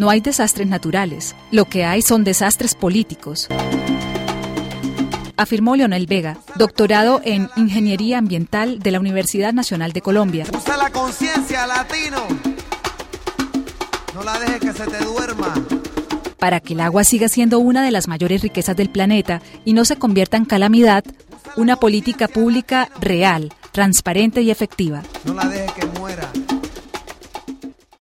No hay desastres naturales, lo que hay son desastres políticos afirmó Leonel Vega, doctorado en Ingeniería Ambiental de la Universidad Nacional de Colombia. Usa la conciencia, latino. No la dejes que se te duerma. Para que el agua siga siendo una de las mayores riquezas del planeta y no se convierta en calamidad, una política pública real, transparente y efectiva. No la dejes que muera.